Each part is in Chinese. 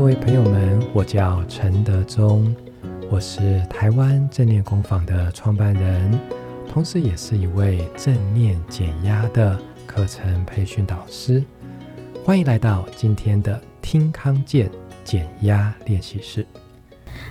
各位朋友们，我叫陈德宗，我是台湾正念工坊的创办人，同时也是一位正念减压的课程培训导师。欢迎来到今天的听康健减压练习室。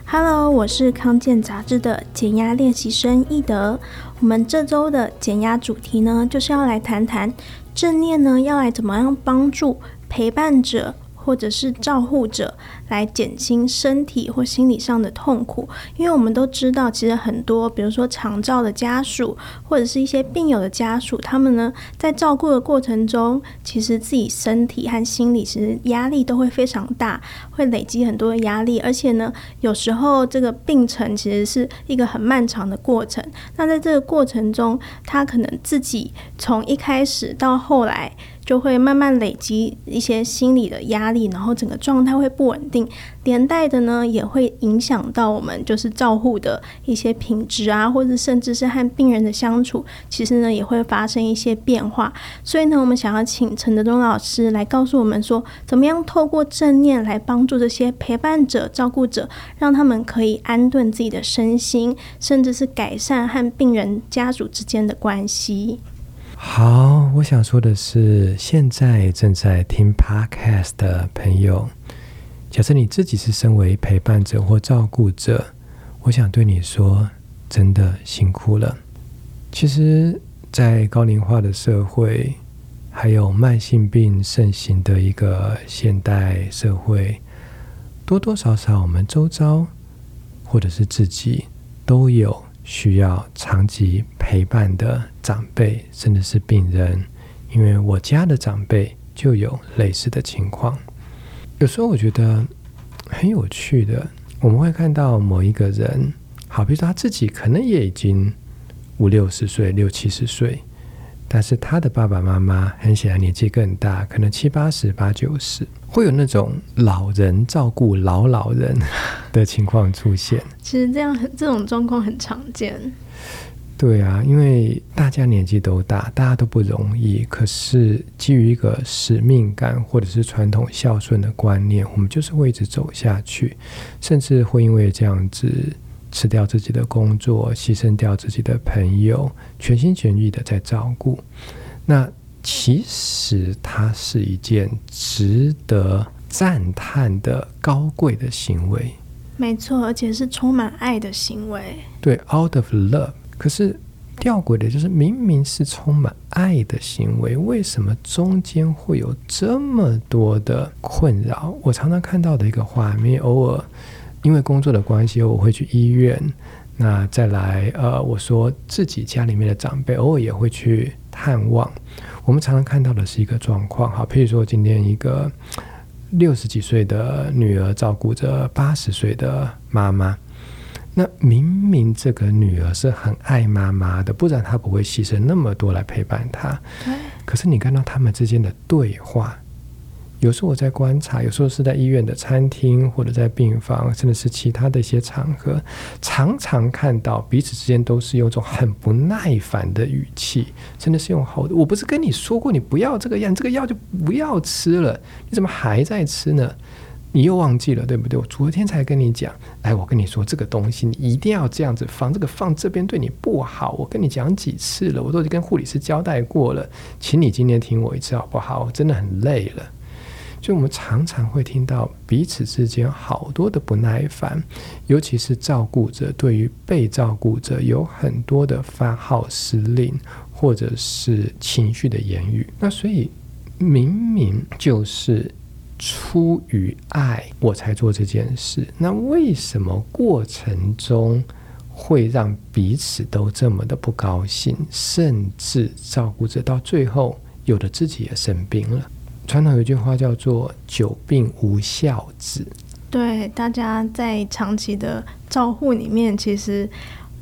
Hello，我是康健杂志的减压练习生易德。我们这周的减压主题呢，就是要来谈谈正念呢，要来怎么样帮助陪伴者。或者是照护者来减轻身体或心理上的痛苦，因为我们都知道，其实很多，比如说长照的家属，或者是一些病友的家属，他们呢在照顾的过程中，其实自己身体和心理其实压力都会非常大，会累积很多的压力，而且呢，有时候这个病程其实是一个很漫长的过程。那在这个过程中，他可能自己从一开始到后来。就会慢慢累积一些心理的压力，然后整个状态会不稳定，连带的呢也会影响到我们就是照护的一些品质啊，或者甚至是和病人的相处，其实呢也会发生一些变化。所以呢，我们想要请陈德宗老师来告诉我们说，怎么样透过正念来帮助这些陪伴者、照顾者，让他们可以安顿自己的身心，甚至是改善和病人家属之间的关系。好，我想说的是，现在正在听 Podcast 的朋友，假设你自己是身为陪伴者或照顾者，我想对你说，真的辛苦了。其实，在高龄化的社会，还有慢性病盛行的一个现代社会，多多少少我们周遭或者是自己都有。需要长期陪伴的长辈，甚至是病人，因为我家的长辈就有类似的情况。有时候我觉得很有趣的，我们会看到某一个人，好比如说他自己可能也已经五六十岁、六七十岁。但是他的爸爸妈妈很显然年纪更大，可能七八十、八九十，会有那种老人照顾老老人的情况出现。其实这样这种状况很常见。对啊，因为大家年纪都大，大家都不容易。可是基于一个使命感或者是传统孝顺的观念，我们就是会一直走下去，甚至会因为这样子。辞掉自己的工作，牺牲掉自己的朋友，全心全意的在照顾。那其实它是一件值得赞叹的高贵的行为。没错，而且是充满爱的行为。对，out of love。可是吊诡的就是，明明是充满爱的行为，为什么中间会有这么多的困扰？我常常看到的一个画面，偶尔。因为工作的关系，我会去医院。那再来，呃，我说自己家里面的长辈，偶尔也会去探望。我们常常看到的是一个状况，哈，譬如说今天一个六十几岁的女儿照顾着八十岁的妈妈。那明明这个女儿是很爱妈妈的，不然她不会牺牲那么多来陪伴她。可是你看到他们之间的对话。有时候我在观察，有时候是在医院的餐厅，或者在病房，甚至是其他的一些场合，常常看到彼此之间都是用一种很不耐烦的语气，真的是用吼的。我不是跟你说过你不要这个药，这个药就不要吃了，你怎么还在吃呢？你又忘记了，对不对？我昨天才跟你讲，哎，我跟你说这个东西你一定要这样子放，这个放这边对你不好。我跟你讲几次了，我都已经跟护理师交代过了，请你今天听我一次好不好？我真的很累了。就我们常常会听到彼此之间好多的不耐烦，尤其是照顾者对于被照顾者有很多的发号施令，或者是情绪的言语。那所以明明就是出于爱我才做这件事，那为什么过程中会让彼此都这么的不高兴，甚至照顾者到最后有的自己也生病了？传统有一句话叫做“久病无孝子”，对，大家在长期的照护里面，其实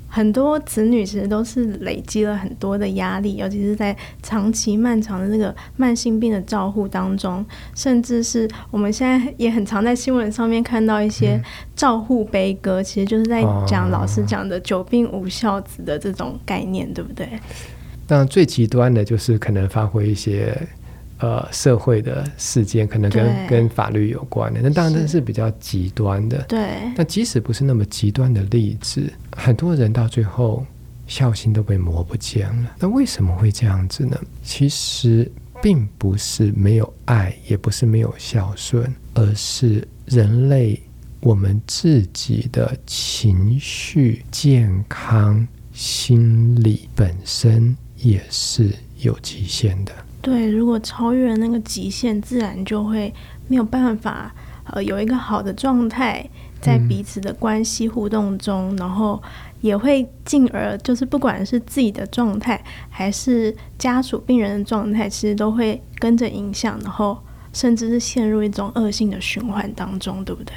很多子女其实都是累积了很多的压力，尤其是在长期漫长的那个慢性病的照护当中，甚至是我们现在也很常在新闻上面看到一些照护悲歌，嗯、其实就是在讲老师讲的“久病无孝子”的这种概念，对不对？当然，最极端的就是可能发挥一些。呃社会的事件，可能跟跟法律有关的。那当然这是比较极端的。对。那即使不是那么极端的例子，很多人到最后孝心都被磨不见了。那为什么会这样子呢？其实并不是没有爱，也不是没有孝顺，而是人类我们自己的情绪健康。心理本身也是有极限的。对，如果超越了那个极限，自然就会没有办法呃有一个好的状态在彼此的关系互动中，嗯、然后也会进而就是不管是自己的状态还是家属病人的状态，其实都会跟着影响，然后甚至是陷入一种恶性的循环当中，对不对？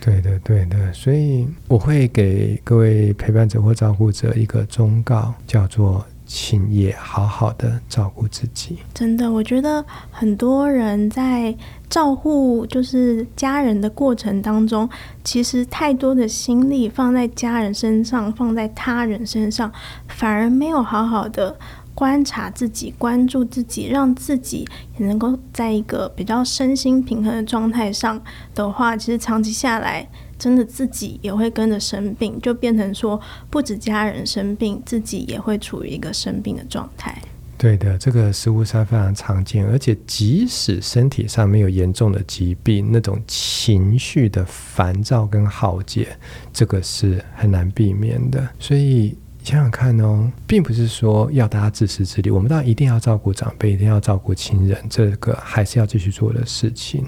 对的，对的，所以我会给各位陪伴者或照顾者一个忠告，叫做请也好好的照顾自己。真的，我觉得很多人在照顾就是家人的过程当中，其实太多的心力放在家人身上，放在他人身上，反而没有好好的。观察自己，关注自己，让自己也能够在一个比较身心平衡的状态上的话，其实长期下来，真的自己也会跟着生病，就变成说，不止家人生病，自己也会处于一个生病的状态。对的，这个实务上非常常见，而且即使身体上没有严重的疾病，那种情绪的烦躁跟耗竭，这个是很难避免的，所以。想想看哦，并不是说要大家自私自利，我们当然一定要照顾长辈，一定要照顾亲人，这个还是要继续做的事情。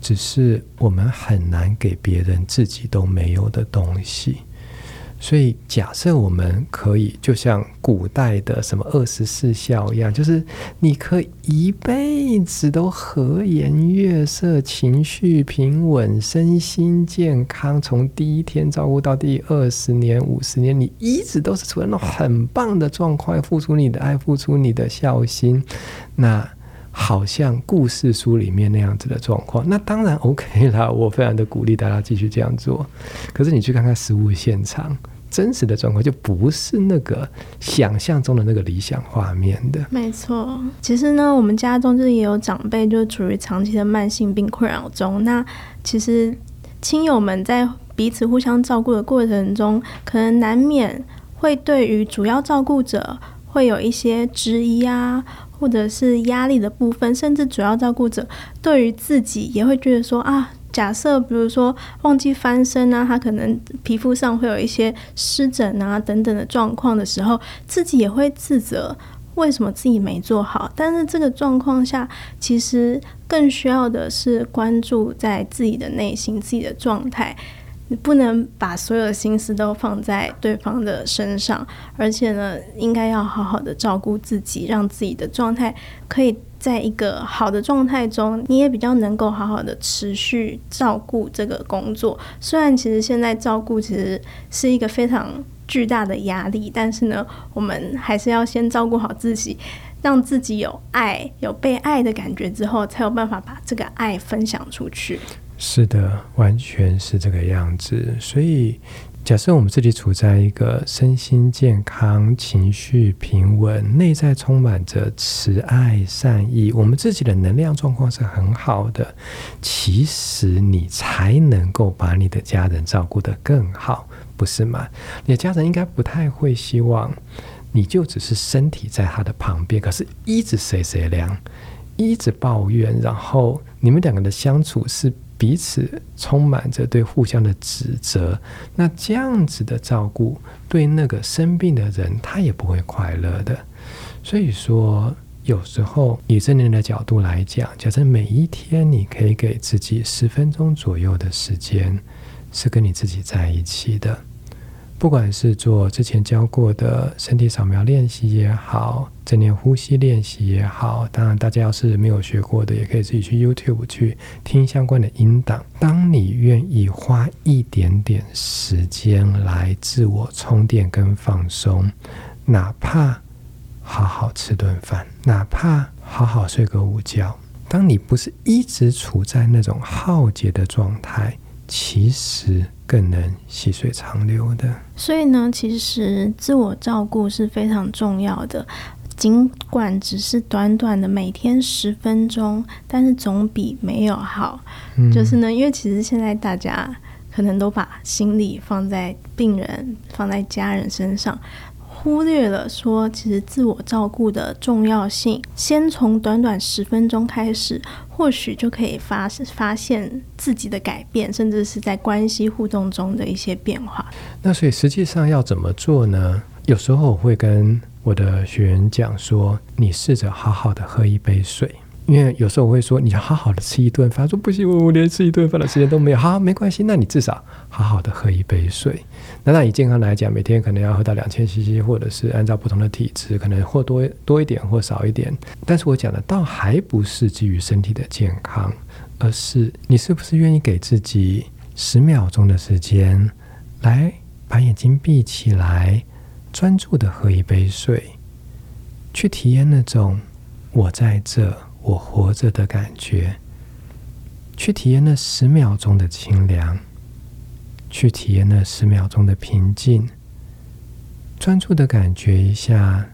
只是我们很难给别人自己都没有的东西。所以，假设我们可以，就像古代的什么二十四孝一样，就是你可以一辈子都和颜悦色、情绪平稳、身心健康，从第一天照顾到第二十年、五十年，你一直都是处在那种很棒的状况，付出你的爱，付出你的孝心，那好像故事书里面那样子的状况，那当然 OK 啦，我非常的鼓励大家继续这样做。可是你去看看实物现场。真实的状况就不是那个想象中的那个理想画面的。没错，其实呢，我们家中就是也有长辈，就处于长期的慢性病困扰中。那其实亲友们在彼此互相照顾的过程中，可能难免会对于主要照顾者会有一些质疑啊，或者是压力的部分，甚至主要照顾者对于自己也会觉得说啊。假设比如说忘记翻身啊，他可能皮肤上会有一些湿疹啊等等的状况的时候，自己也会自责，为什么自己没做好？但是这个状况下，其实更需要的是关注在自己的内心、自己的状态。你不能把所有的心思都放在对方的身上，而且呢，应该要好好的照顾自己，让自己的状态可以在一个好的状态中，你也比较能够好好的持续照顾这个工作。虽然其实现在照顾其实是一个非常巨大的压力，但是呢，我们还是要先照顾好自己，让自己有爱、有被爱的感觉之后，才有办法把这个爱分享出去。是的，完全是这个样子。所以，假设我们自己处在一个身心健康、情绪平稳、内在充满着慈爱、善意，我们自己的能量状况是很好的，其实你才能够把你的家人照顾得更好，不是吗？你的家人应该不太会希望你就只是身体在他的旁边，可是一直谁谁凉，一直抱怨，然后你们两个的相处是。彼此充满着对互相的指责，那这样子的照顾对那个生病的人，他也不会快乐的。所以说，有时候以正念的角度来讲，假设每一天你可以给自己十分钟左右的时间，是跟你自己在一起的。不管是做之前教过的身体扫描练习也好，正念呼吸练习也好，当然大家要是没有学过的，也可以自己去 YouTube 去听相关的音档。当你愿意花一点点时间来自我充电跟放松，哪怕好好吃顿饭，哪怕好好睡个午觉，当你不是一直处在那种耗竭的状态，其实。更能细水长流的。所以呢，其实自我照顾是非常重要的。尽管只是短短的每天十分钟，但是总比没有好。嗯、就是呢，因为其实现在大家可能都把心力放在病人、放在家人身上。忽略了说，其实自我照顾的重要性。先从短短十分钟开始，或许就可以发发现自己的改变，甚至是在关系互动中的一些变化。那所以实际上要怎么做呢？有时候我会跟我的学员讲说：“你试着好好的喝一杯水。”因为有时候我会说，你好好的吃一顿饭，说不行，我我连吃一顿饭的时间都没有。好，没关系，那你至少好好的喝一杯水。那那以健康来讲，每天可能要喝到两千 CC，或者是按照不同的体质，可能或多多一点或少一点。但是我讲的倒还不是基于身体的健康，而是你是不是愿意给自己十秒钟的时间，来把眼睛闭起来，专注的喝一杯水，去体验那种我在这。我活着的感觉，去体验那十秒钟的清凉，去体验那十秒钟的平静，专注的感觉一下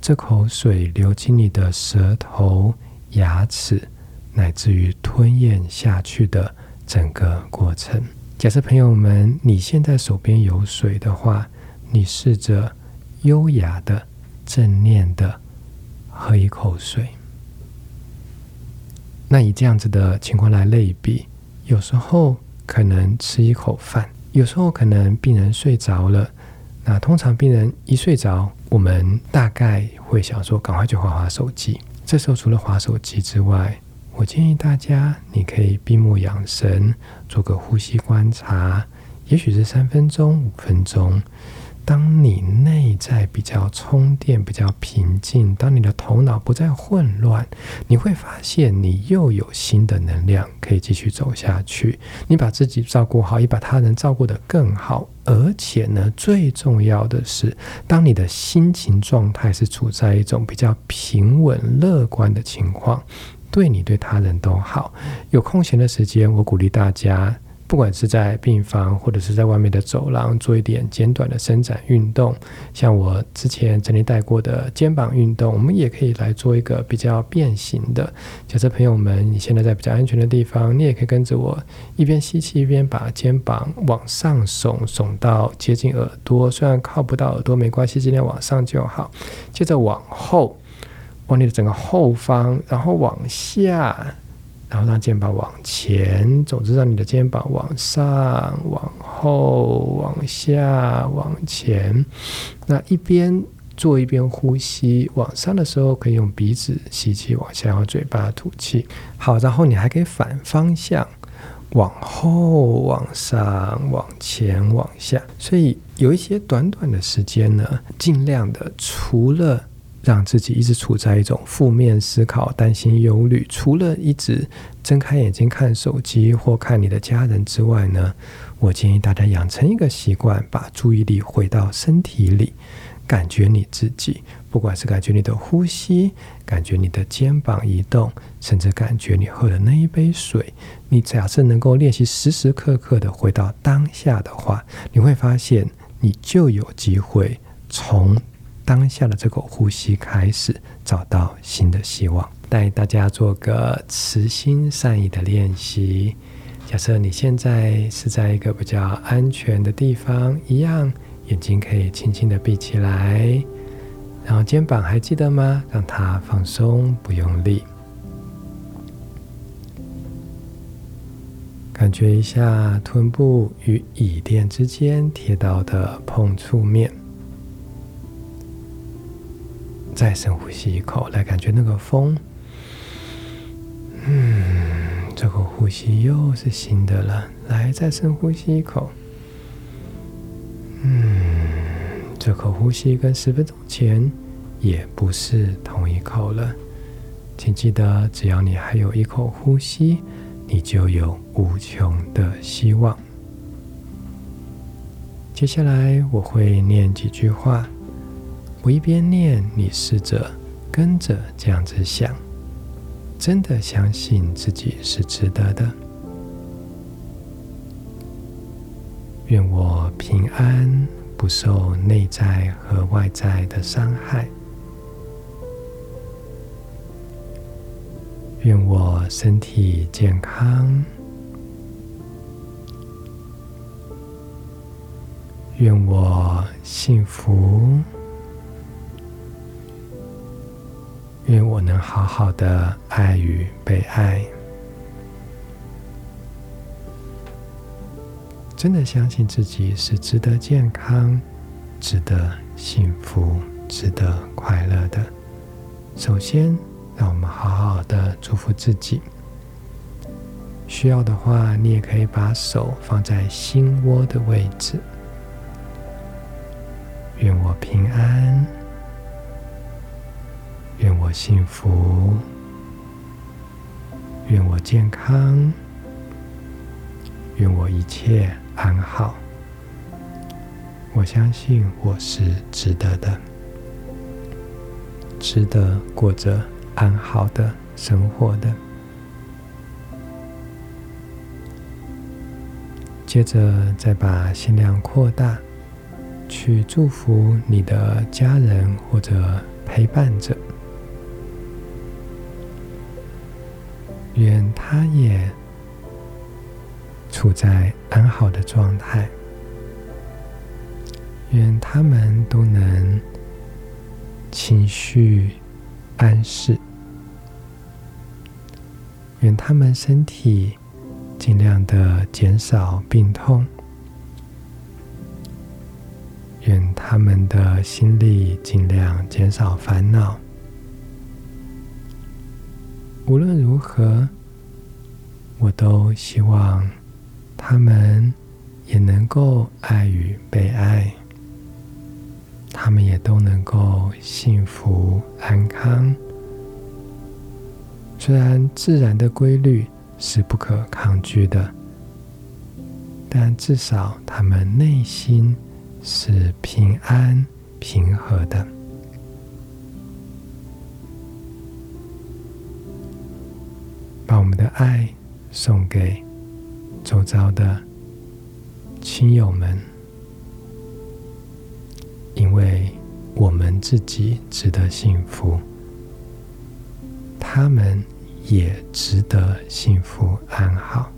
这口水流进你的舌头、牙齿，乃至于吞咽下去的整个过程。假设朋友们，你现在手边有水的话，你试着优雅的、正念的喝一口水。那以这样子的情况来类比，有时候可能吃一口饭，有时候可能病人睡着了。那通常病人一睡着，我们大概会想说，赶快去滑滑手机。这时候除了滑手机之外，我建议大家，你可以闭目养神，做个呼吸观察，也许是三分钟、五分钟。当你内在比较充电、比较平静，当你的头脑不再混乱，你会发现你又有新的能量可以继续走下去。你把自己照顾好，也把他人照顾得更好，而且呢，最重要的是，当你的心情状态是处在一种比较平稳、乐观的情况，对你对他人都好。有空闲的时间，我鼓励大家。不管是在病房或者是在外面的走廊，做一点简短的伸展运动，像我之前整理带过的肩膀运动，我们也可以来做一个比较变形的。假设朋友们你现在在比较安全的地方，你也可以跟着我一边吸气一边把肩膀往上耸，耸到接近耳朵，虽然靠不到耳朵没关系，尽量往上就好。接着往后，往你的整个后方，然后往下。然后让肩膀往前，总之让你的肩膀往上、往后、往下、往前。那一边做一边呼吸，往上的时候可以用鼻子吸气，往下用嘴巴吐气。好，然后你还可以反方向，往后、往上、往前、往下。所以有一些短短的时间呢，尽量的除了。让自己一直处在一种负面思考、担心、忧虑，除了一直睁开眼睛看手机或看你的家人之外呢，我建议大家养成一个习惯，把注意力回到身体里，感觉你自己，不管是感觉你的呼吸，感觉你的肩膀移动，甚至感觉你喝的那一杯水，你假设能够练习时时刻刻的回到当下的话，你会发现你就有机会从。当下的这口呼吸开始找到新的希望，带大家做个慈心善意的练习。假设你现在是在一个比较安全的地方，一样眼睛可以轻轻的闭起来，然后肩膀还记得吗？让它放松，不用力。感觉一下臀部与椅垫之间贴到的碰触面。再深呼吸一口，来感觉那个风。嗯，这口呼吸又是新的了。来，再深呼吸一口。嗯，这口呼吸跟十分钟前也不是同一口了。请记得，只要你还有一口呼吸，你就有无穷的希望。接下来我会念几句话。我一边念你试着跟着这样子想真的相信自己是值得的。愿我平安不受内在和外在的伤害。愿我身体健康。愿我幸福。愿我能好好的爱与被爱。真的相信自己是值得健康、值得幸福、值得快乐的。首先，让我们好好的祝福自己。需要的话，你也可以把手放在心窝的位置。愿我平安，愿我幸福，愿我健康，愿我一切安好。我相信我是值得的，值得过着安好的生活的。接着再把心量扩大，去祝福你的家人或者陪伴者，愿他也处在安好的状态，愿他们都能情绪安适，愿他们身体尽量的减少病痛，愿他们的心里尽量减少烦恼。无论如何，我都希望他们也能够爱与被爱。他们也都能够幸福安康。虽然自然的规律是不可抗拒的，但至少他们内心是平安平和的。们的爱送给周遭的亲友们。因为我们自己值得幸福，他们也值得幸福安好。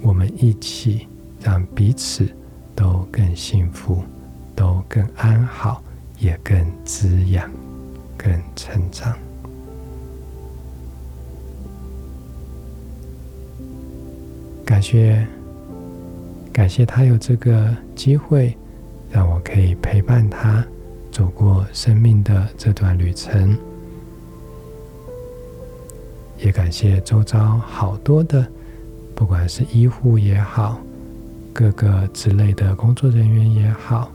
我们一起让彼此都更幸福，都更安好，也更滋养，更成长。感谢，感谢他有这个机会。让我可以陪伴他走过生命的这段旅程，也感谢周遭好多的，不管是医护也好，各个之类的工作人员也好，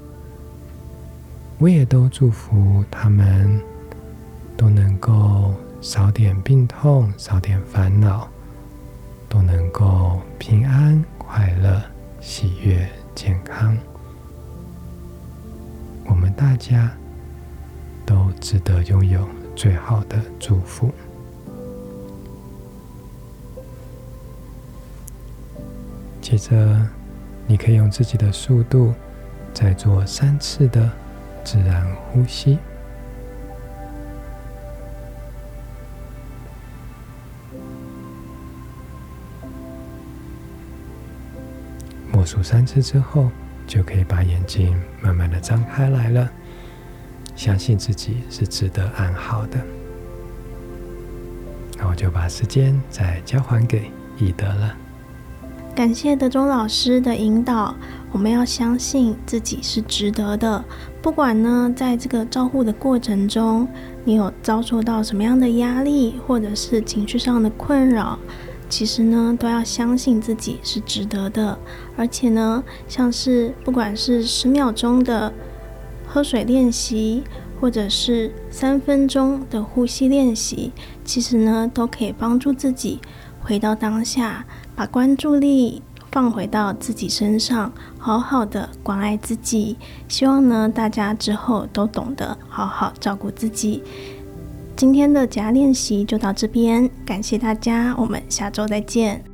我也都祝福他们都能够少点病痛，少点烦恼，都能够平安、快乐、喜悦、健康。我们大家都值得拥有最好的祝福。接着，你可以用自己的速度再做三次的自然呼吸。数三次之后。就可以把眼睛慢慢的张开来了，相信自己是值得安好的。那我就把时间再交还给易德了。感谢德中老师的引导，我们要相信自己是值得的。不管呢，在这个照护的过程中，你有遭受到什么样的压力，或者是情绪上的困扰。其实呢，都要相信自己是值得的，而且呢，像是不管是十秒钟的喝水练习，或者是三分钟的呼吸练习，其实呢，都可以帮助自己回到当下，把关注力放回到自己身上，好好的关爱自己。希望呢，大家之后都懂得好好照顾自己。今天的夹练习就到这边，感谢大家，我们下周再见。